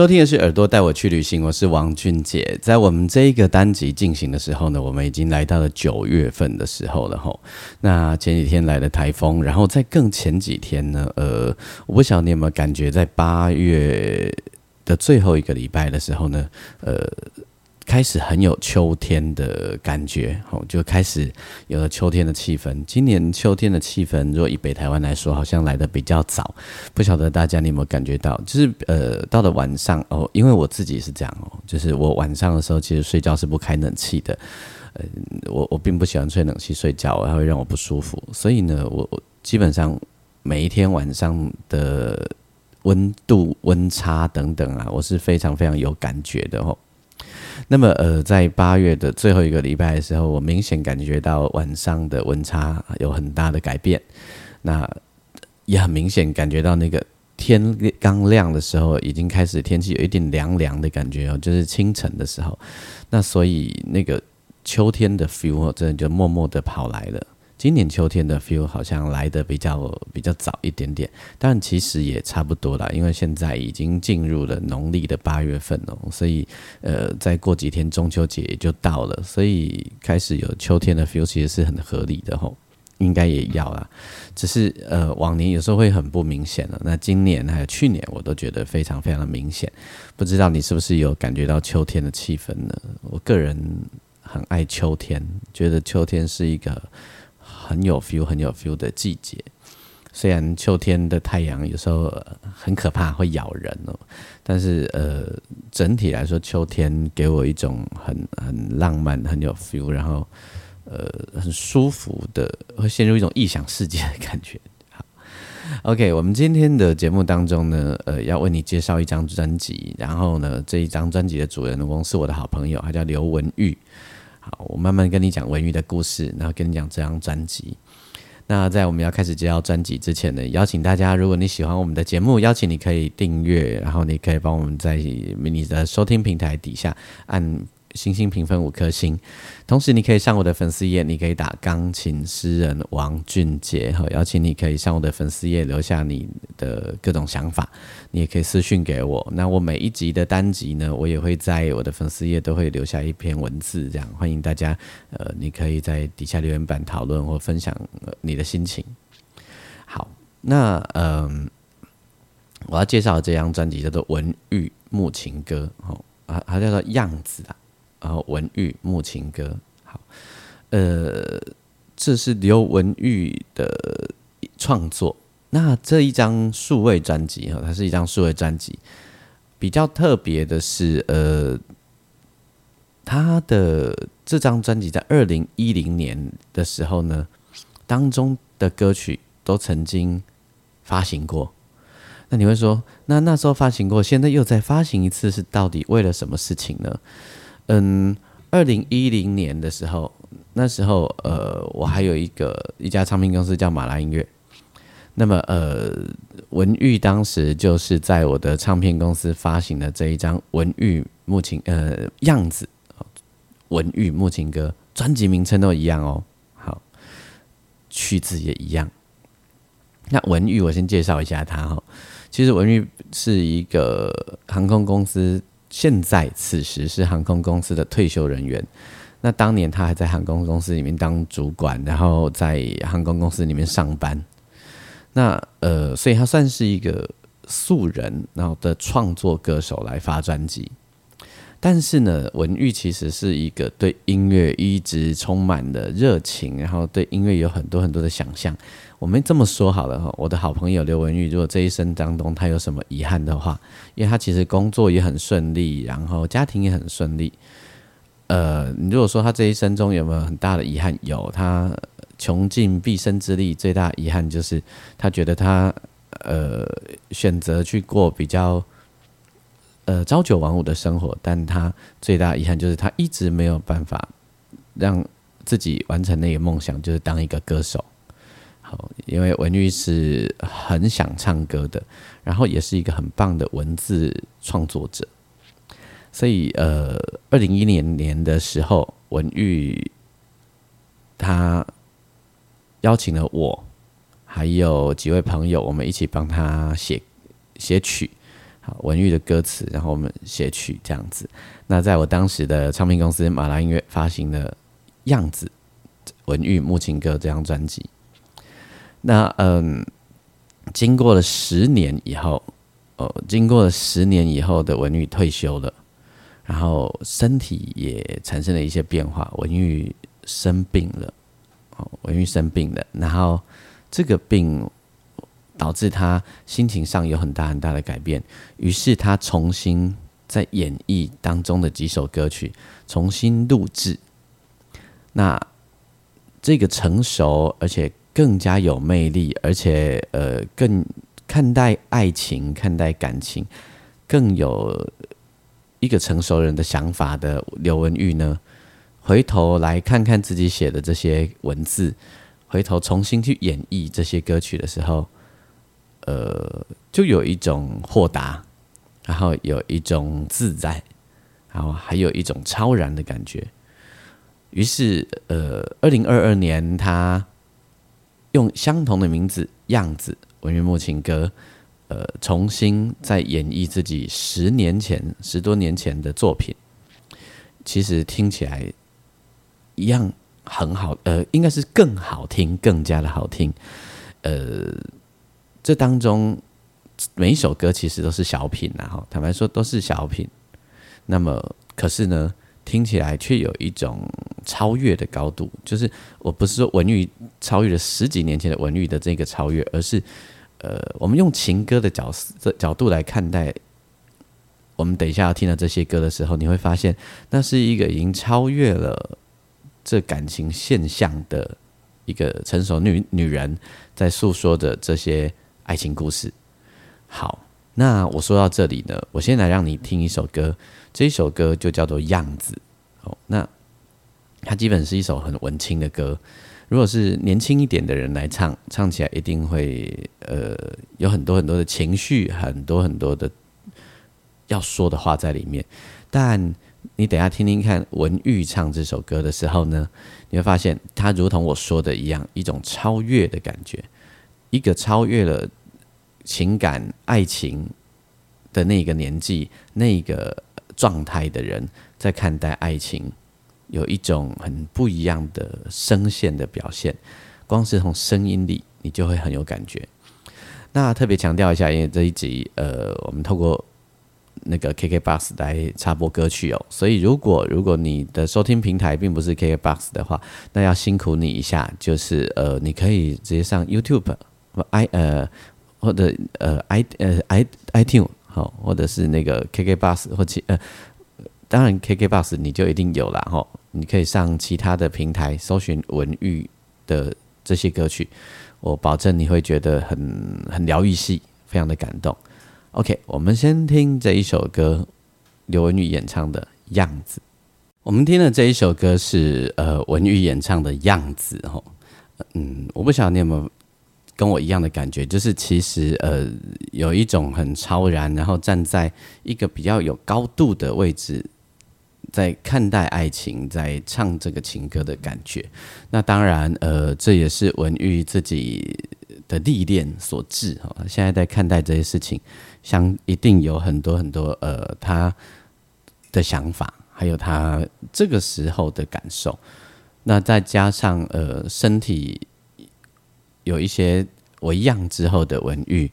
收听的是耳朵带我去旅行，我是王俊杰。在我们这一个单集进行的时候呢，我们已经来到了九月份的时候了吼。那前几天来了台风，然后在更前几天呢，呃，我不晓得你有没有感觉，在八月的最后一个礼拜的时候呢，呃。开始很有秋天的感觉，哦，就开始有了秋天的气氛。今年秋天的气氛，如果以北台湾来说，好像来的比较早。不晓得大家你有没有感觉到？就是呃，到了晚上哦，因为我自己是这样哦，就是我晚上的时候其实睡觉是不开冷气的。呃，我我并不喜欢吹冷气睡觉，它会让我不舒服。所以呢，我我基本上每一天晚上的温度温差等等啊，我是非常非常有感觉的哦。那么，呃，在八月的最后一个礼拜的时候，我明显感觉到晚上的温差有很大的改变。那也很明显感觉到那个天刚亮的时候，已经开始天气有一点凉凉的感觉哦，就是清晨的时候。那所以那个秋天的 feel 真的就默默的跑来了。今年秋天的 feel 好像来的比较比较早一点点，但其实也差不多啦，因为现在已经进入了农历的八月份哦，所以呃，再过几天中秋节也就到了，所以开始有秋天的 feel 其实是很合理的吼，应该也要啦，只是呃往年有时候会很不明显了，那今年还有去年我都觉得非常非常的明显，不知道你是不是有感觉到秋天的气氛呢？我个人很爱秋天，觉得秋天是一个。很有 feel、很有 feel 的季节，虽然秋天的太阳有时候很可怕，会咬人哦，但是呃，整体来说，秋天给我一种很很浪漫、很有 feel，然后呃很舒服的，会陷入一种异想世界的感觉。好，OK，我们今天的节目当中呢，呃，要为你介绍一张专辑，然后呢，这一张专辑的主人公是我的好朋友，他叫刘文玉。好，我慢慢跟你讲文玉的故事，然后跟你讲这张专辑。那在我们要开始介绍专辑之前呢，邀请大家，如果你喜欢我们的节目，邀请你可以订阅，然后你可以帮我们在你的收听平台底下按。星星评分五颗星，同时你可以上我的粉丝页，你可以打钢琴诗人王俊杰，好邀请你可以上我的粉丝页留下你的各种想法，你也可以私讯给我。那我每一集的单集呢，我也会在我的粉丝页都会留下一篇文字，这样欢迎大家，呃，你可以在底下留言板讨论或分享你的心情。好，那嗯，我要介绍这张专辑叫做《文玉木情歌》，哦，啊，它叫做样子啊。然后文玉木情歌，好，呃，这是刘文玉的创作。那这一张数位专辑哈，它是一张数位专辑，比较特别的是，呃，他的这张专辑在二零一零年的时候呢，当中的歌曲都曾经发行过。那你会说，那那时候发行过，现在又再发行一次，是到底为了什么事情呢？嗯，二零一零年的时候，那时候呃，我还有一个一家唱片公司叫马拉音乐。那么呃，文玉当时就是在我的唱片公司发行的这一张《文玉木琴》呃样子，文玉木琴歌，专辑名称都一样哦。好，曲子也一样。那文玉，我先介绍一下他哈。其实文玉是一个航空公司。现在此时是航空公司的退休人员，那当年他还在航空公司里面当主管，然后在航空公司里面上班。那呃，所以他算是一个素人，然后的创作歌手来发专辑。但是呢，文玉其实是一个对音乐一直充满了热情，然后对音乐有很多很多的想象。我们这么说好了哈，我的好朋友刘文玉，如果这一生当中他有什么遗憾的话，因为他其实工作也很顺利，然后家庭也很顺利。呃，你如果说他这一生中有没有很大的遗憾？有，他穷尽毕生之力，最大遗憾就是他觉得他呃选择去过比较呃朝九晚五的生活，但他最大遗憾就是他一直没有办法让自己完成那个梦想，就是当一个歌手。好，因为文玉是很想唱歌的，然后也是一个很棒的文字创作者，所以呃，二零一零年的时候，文玉他邀请了我。还有几位朋友，我们一起帮他写写曲，文玉的歌词，然后我们写曲这样子。那在我当时的唱片公司马拉音乐发行的《样子》文玉木琴歌这张专辑。那嗯，经过了十年以后，哦，经过了十年以后的文玉退休了，然后身体也产生了一些变化，文玉生病了，哦，文玉生病了，然后。这个病导致他心情上有很大很大的改变，于是他重新在演绎当中的几首歌曲重新录制。那这个成熟而且更加有魅力，而且呃更看待爱情、看待感情更有一个成熟人的想法的刘文玉呢，回头来看看自己写的这些文字。回头重新去演绎这些歌曲的时候，呃，就有一种豁达，然后有一种自在，然后还有一种超然的感觉。于是，呃，二零二二年，他用相同的名字“样子”文乐木情歌，呃，重新再演绎自己十年前、十多年前的作品。其实听起来一样。很好，呃，应该是更好听，更加的好听。呃，这当中每一首歌其实都是小品然后坦白说都是小品。那么，可是呢，听起来却有一种超越的高度。就是我不是说文玉超越了十几年前的文玉的这个超越，而是呃，我们用情歌的角这角度来看待。我们等一下要听到这些歌的时候，你会发现那是一个已经超越了。这感情现象的一个成熟女女人，在诉说着这些爱情故事。好，那我说到这里呢，我先来让你听一首歌，这一首歌就叫做《样子》。哦，那它基本是一首很文青的歌。如果是年轻一点的人来唱，唱起来一定会呃有很多很多的情绪，很多很多的要说的话在里面，但。你等下听听看文玉唱这首歌的时候呢，你会发现他如同我说的一样，一种超越的感觉，一个超越了情感、爱情的那个年纪、那个状态的人，在看待爱情，有一种很不一样的声线的表现。光是从声音里，你就会很有感觉。那特别强调一下，因为这一集，呃，我们透过。那个 KKBOX 来插播歌曲哦，所以如果如果你的收听平台并不是 KKBOX 的话，那要辛苦你一下，就是呃，你可以直接上 YouTube 或 i 呃或者呃 i 呃 i iTune 好，或者是那个 k k bus，或其呃，当然 k k bus 你就一定有了哈，你可以上其他的平台搜寻文玉的这些歌曲，我保证你会觉得很很疗愈系，非常的感动。OK，我们先听这一首歌，刘文玉演唱的《样子》。我们听的这一首歌是呃文玉演唱的《样子》哦。嗯，我不晓得你有没有跟我一样的感觉，就是其实呃有一种很超然，然后站在一个比较有高度的位置，在看待爱情，在唱这个情歌的感觉。那当然，呃，这也是文玉自己的历练所致哈。现在在看待这些事情。相一定有很多很多呃，他的想法，还有他这个时候的感受。那再加上呃，身体有一些我一样之后的文玉，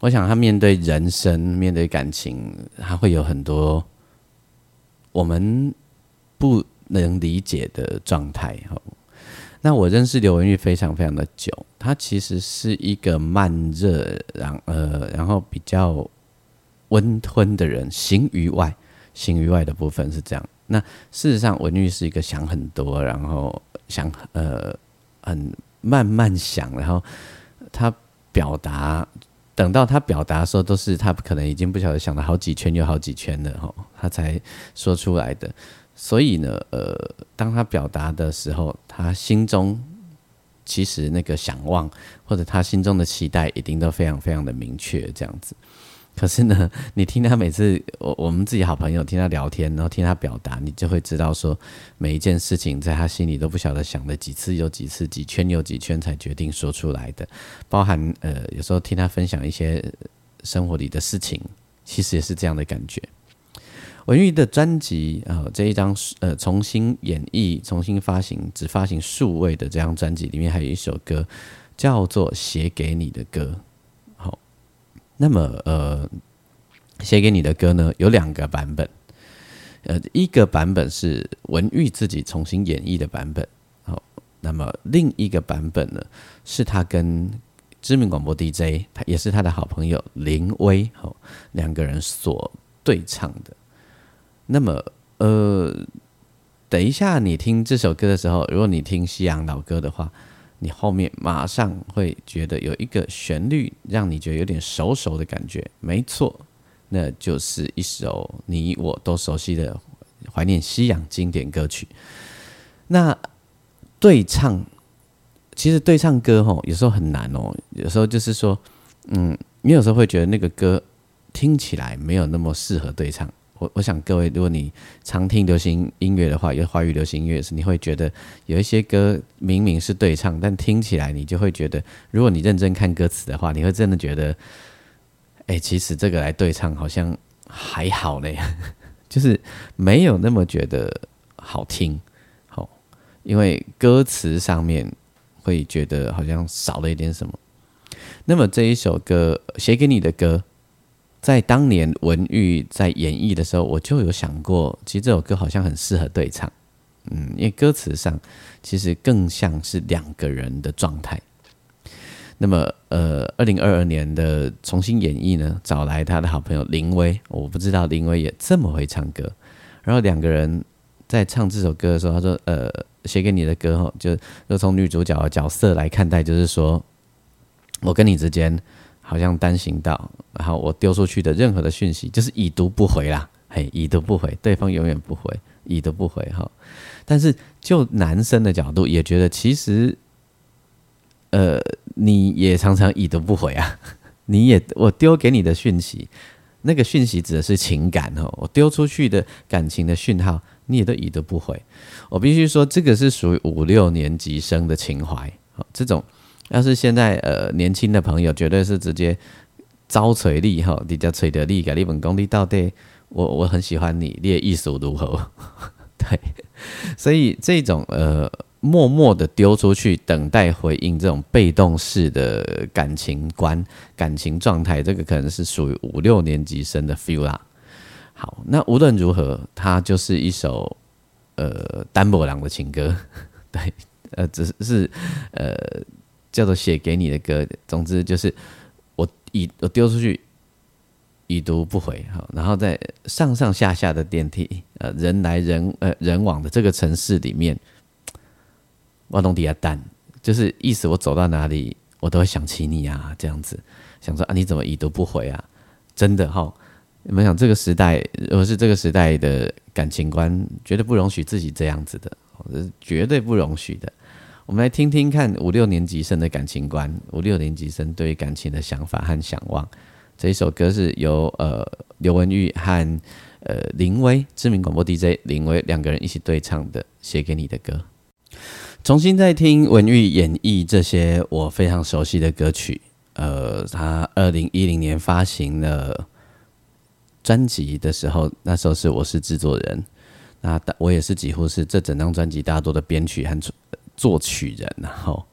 我想他面对人生、面对感情，他会有很多我们不能理解的状态。哈，那我认识刘文玉非常非常的久。他其实是一个慢热，然呃，然后比较温吞的人，形于外，形于外的部分是这样。那事实上，文玉是一个想很多，然后想呃很慢慢想，然后他表达等到他表达的时候，都是他可能已经不晓得想了好几圈又好几圈了哈，他才说出来的。所以呢，呃，当他表达的时候，他心中其实那个想望或者他心中的期待，一定都非常非常的明确，这样子。可是呢，你听他每次我我们自己好朋友听他聊天，然后听他表达，你就会知道说，每一件事情在他心里都不晓得想了几次又几次，几圈又几圈才决定说出来的。包含呃，有时候听他分享一些生活里的事情，其实也是这样的感觉。文玉的专辑啊，这一张呃重新演绎、重新发行、只发行数位的这张专辑里面，还有一首歌叫做《写给你的歌》。那么，呃，写给你的歌呢，有两个版本。呃，一个版本是文玉自己重新演绎的版本，好，那么另一个版本呢，是他跟知名广播 DJ，他也是他的好朋友林威，好，两个人所对唱的。那么，呃，等一下你听这首歌的时候，如果你听西洋老歌的话。你后面马上会觉得有一个旋律让你觉得有点熟熟的感觉，没错，那就是一首你我都熟悉的怀念西洋经典歌曲。那对唱，其实对唱歌吼有时候很难哦，有时候就是说，嗯，你有时候会觉得那个歌听起来没有那么适合对唱。我我想各位，如果你常听流行音乐的话，有华语流行音乐时，你会觉得有一些歌明明是对唱，但听起来你就会觉得，如果你认真看歌词的话，你会真的觉得，哎，其实这个来对唱好像还好嘞，就是没有那么觉得好听，好，因为歌词上面会觉得好像少了一点什么。那么这一首歌写给你的歌。在当年文玉在演绎的时候，我就有想过，其实这首歌好像很适合对唱，嗯，因为歌词上其实更像是两个人的状态。那么，呃，二零二二年的重新演绎呢，找来他的好朋友林威，我不知道林威也这么会唱歌。然后两个人在唱这首歌的时候，他说：“呃，写给你的歌，哈，就就从女主角的角色来看待，就是说我跟你之间。”好像单行道，然后我丢出去的任何的讯息就是已读不回啦，嘿，已读不回，对方永远不回，已读不回哈。但是就男生的角度也觉得，其实，呃，你也常常已读不回啊，你也我丢给你的讯息，那个讯息指的是情感哦，我丢出去的感情的讯号，你也都已读不回。我必须说，这个是属于五六年级生的情怀，好，这种。要是现在呃年轻的朋友，绝对是直接招锤力哈，比较锤得力，给你本功力到底，我我很喜欢你，你的艺术如何？对，所以这种呃默默的丢出去，等待回应，这种被动式的感情观、感情状态，这个可能是属于五六年级生的 feel 啦。好，那无论如何，它就是一首呃单薄郎的情歌，对，呃只是呃。叫做写给你的歌，总之就是我已我丢出去已读不回哈，然后在上上下下的电梯，呃，人来人呃人往的这个城市里面，挖洞底下蛋，就是意思我走到哪里，我都会想起你啊，这样子想说啊，你怎么已读不回啊？真的哈，你们想这个时代，如果是这个时代的感情观，绝对不容许自己这样子的，是绝对不容许的。我们来听听看五六年级生的感情观，五六年级生对于感情的想法和想望。这一首歌是由呃刘文玉和呃林威知名广播 DJ 林威两个人一起对唱的《写给你的歌》。重新再听文玉演绎这些我非常熟悉的歌曲。呃，他二零一零年发行了专辑的时候，那时候是我是制作人，那我也是几乎是这整张专辑大多的编曲和。作曲人，然后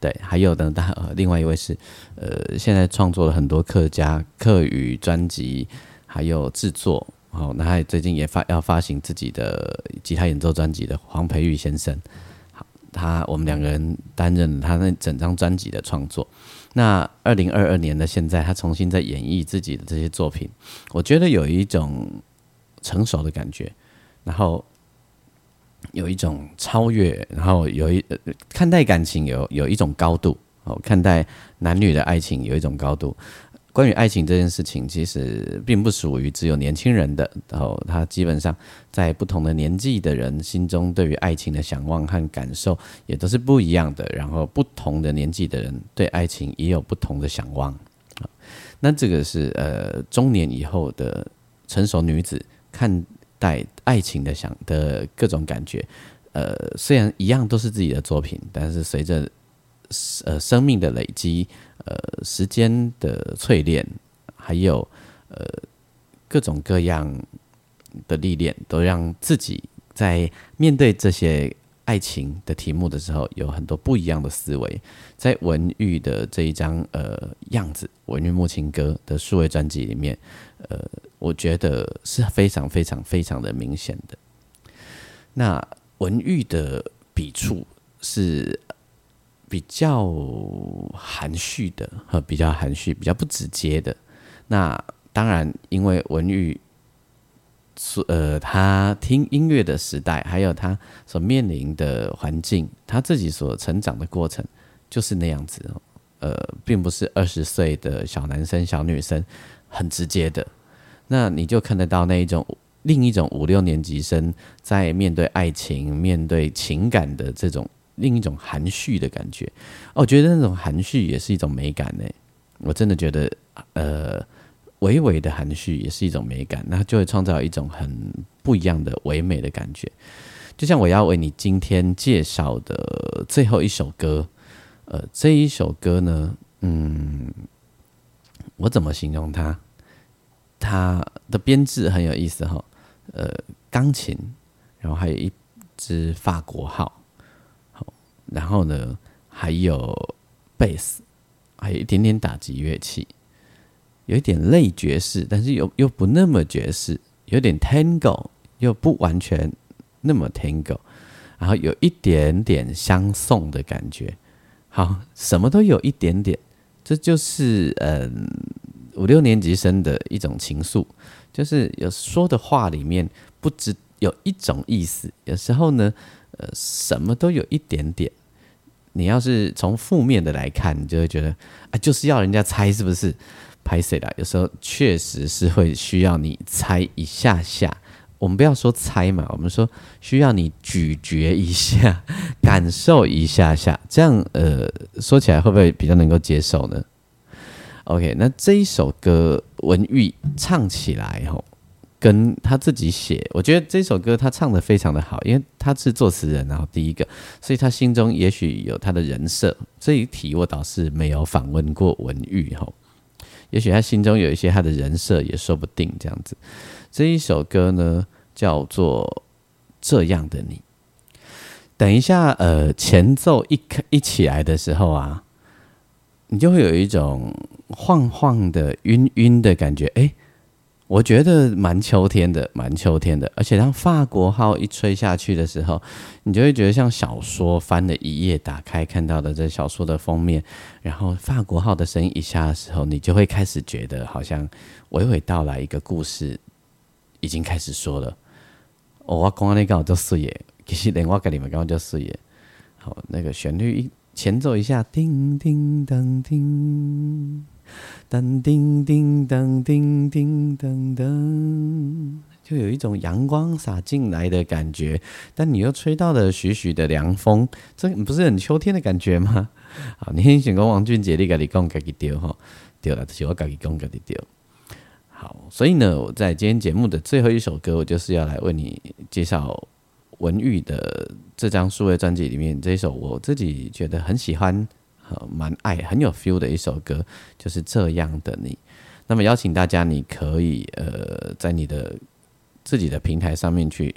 对，还有的大另外一位是，呃，现在创作了很多客家客语专辑，还有制作，好，那他最近也发要发行自己的吉他演奏专辑的黄培玉先生，好，他我们两个人担任他那整张专辑的创作。那二零二二年的现在，他重新在演绎自己的这些作品，我觉得有一种成熟的感觉，然后。有一种超越，然后有一看待感情有有一种高度哦，看待男女的爱情有一种高度，关于爱情这件事情，其实并不属于只有年轻人的，然后他基本上在不同的年纪的人心中，对于爱情的想望和感受也都是不一样的。然后不同的年纪的人对爱情也有不同的想望。那这个是呃中年以后的成熟女子看在爱情的想的各种感觉。呃，虽然一样都是自己的作品，但是随着呃生命的累积。呃，时间的淬炼，还有呃各种各样的历练，都让自己在面对这些爱情的题目的时候，有很多不一样的思维。在文玉的这一张呃样子，《文玉木情歌》的数位专辑里面，呃，我觉得是非常非常非常的明显的。那文玉的笔触是。比较含蓄的和比较含蓄、比较不直接的。那当然，因为文玉所呃，他听音乐的时代，还有他所面临的环境，他自己所成长的过程，就是那样子。呃，并不是二十岁的小男生、小女生很直接的。那你就看得到那一种另一种五六年级生在面对爱情、面对情感的这种。另一种含蓄的感觉，哦，我觉得那种含蓄也是一种美感呢。我真的觉得，呃，微微的含蓄也是一种美感，那就会创造一种很不一样的唯美的感觉。就像我要为你今天介绍的最后一首歌，呃，这一首歌呢，嗯，我怎么形容它？它的编制很有意思哈，呃，钢琴，然后还有一支法国号。然后呢，还有贝斯，还有一点点打击乐器，有一点类爵士，但是又又不那么爵士，有点 tango，又不完全那么 tango，然后有一点点相送的感觉。好，什么都有一点点，这就是嗯五六年级生的一种情愫，就是有说的话里面不只有一种意思，有时候呢。呃，什么都有一点点。你要是从负面的来看，你就会觉得啊，就是要人家猜是不是拍谁的？有时候确实是会需要你猜一下下。我们不要说猜嘛，我们说需要你咀嚼一下，感受一下下。这样呃，说起来会不会比较能够接受呢？OK，那这一首歌文玉唱起来吼。跟他自己写，我觉得这首歌他唱的非常的好，因为他是作词人，然后第一个，所以他心中也许有他的人设。这一题我倒是没有访问过文玉哈，也许他心中有一些他的人设也说不定这样子。这一首歌呢叫做这样的你，等一下呃前奏一开一起来的时候啊，你就会有一种晃晃的晕晕的感觉，哎。我觉得蛮秋天的，蛮秋天的，而且当法国号一吹下去的时候，你就会觉得像小说翻了一页，打开看到的这小说的封面，然后法国号的声音一下的时候，你就会开始觉得好像娓娓道来一个故事已经开始说了。我刚刚那个叫四爷，其实连我跟你们刚刚叫四爷。好，那个旋律一前奏一下，叮叮当叮。噔叮叮当叮叮当当，就有一种阳光洒进来的感觉，但你又吹到了徐徐的凉风，这不是很秋天的感觉吗？好，你很想跟王俊杰，你跟你讲自己丢哈，丢了，就是我自己讲自己丢。好，所以呢，我在今天节目的最后一首歌，我就是要来为你介绍文玉的这张数位专辑里面这一首，我自己觉得很喜欢。蛮爱很有 feel 的一首歌，就是这样的你。那么邀请大家，你可以呃在你的自己的平台上面去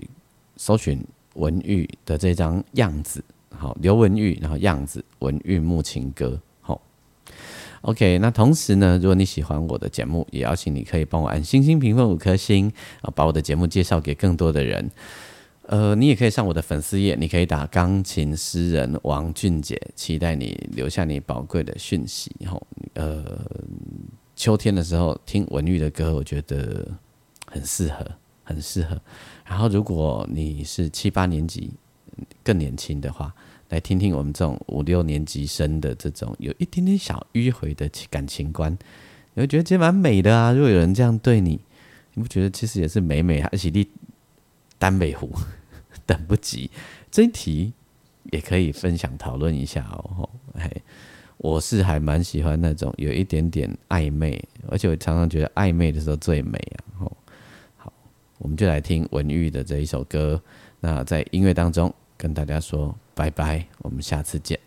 搜寻文玉的这张样子，好，刘文玉，然后样子文玉木情歌，好。OK，那同时呢，如果你喜欢我的节目，也邀请你可以帮我按星星评分五颗星，啊，把我的节目介绍给更多的人。呃，你也可以上我的粉丝页，你可以打钢琴诗人王俊杰，期待你留下你宝贵的讯息。吼，呃，秋天的时候听文玉的歌，我觉得很适合，很适合。然后，如果你是七八年级更年轻的话，来听听我们这种五六年级生的这种有一点点小迂回的感情观，你会觉得其实蛮美的啊。如果有人这样对你，你不觉得其实也是美美？而且你单北湖等不及这一题，也可以分享讨论一下哦。嘿，我是还蛮喜欢那种有一点点暧昧，而且我常常觉得暧昧的时候最美啊。吼，好，我们就来听文玉的这一首歌。那在音乐当中跟大家说拜拜，我们下次见。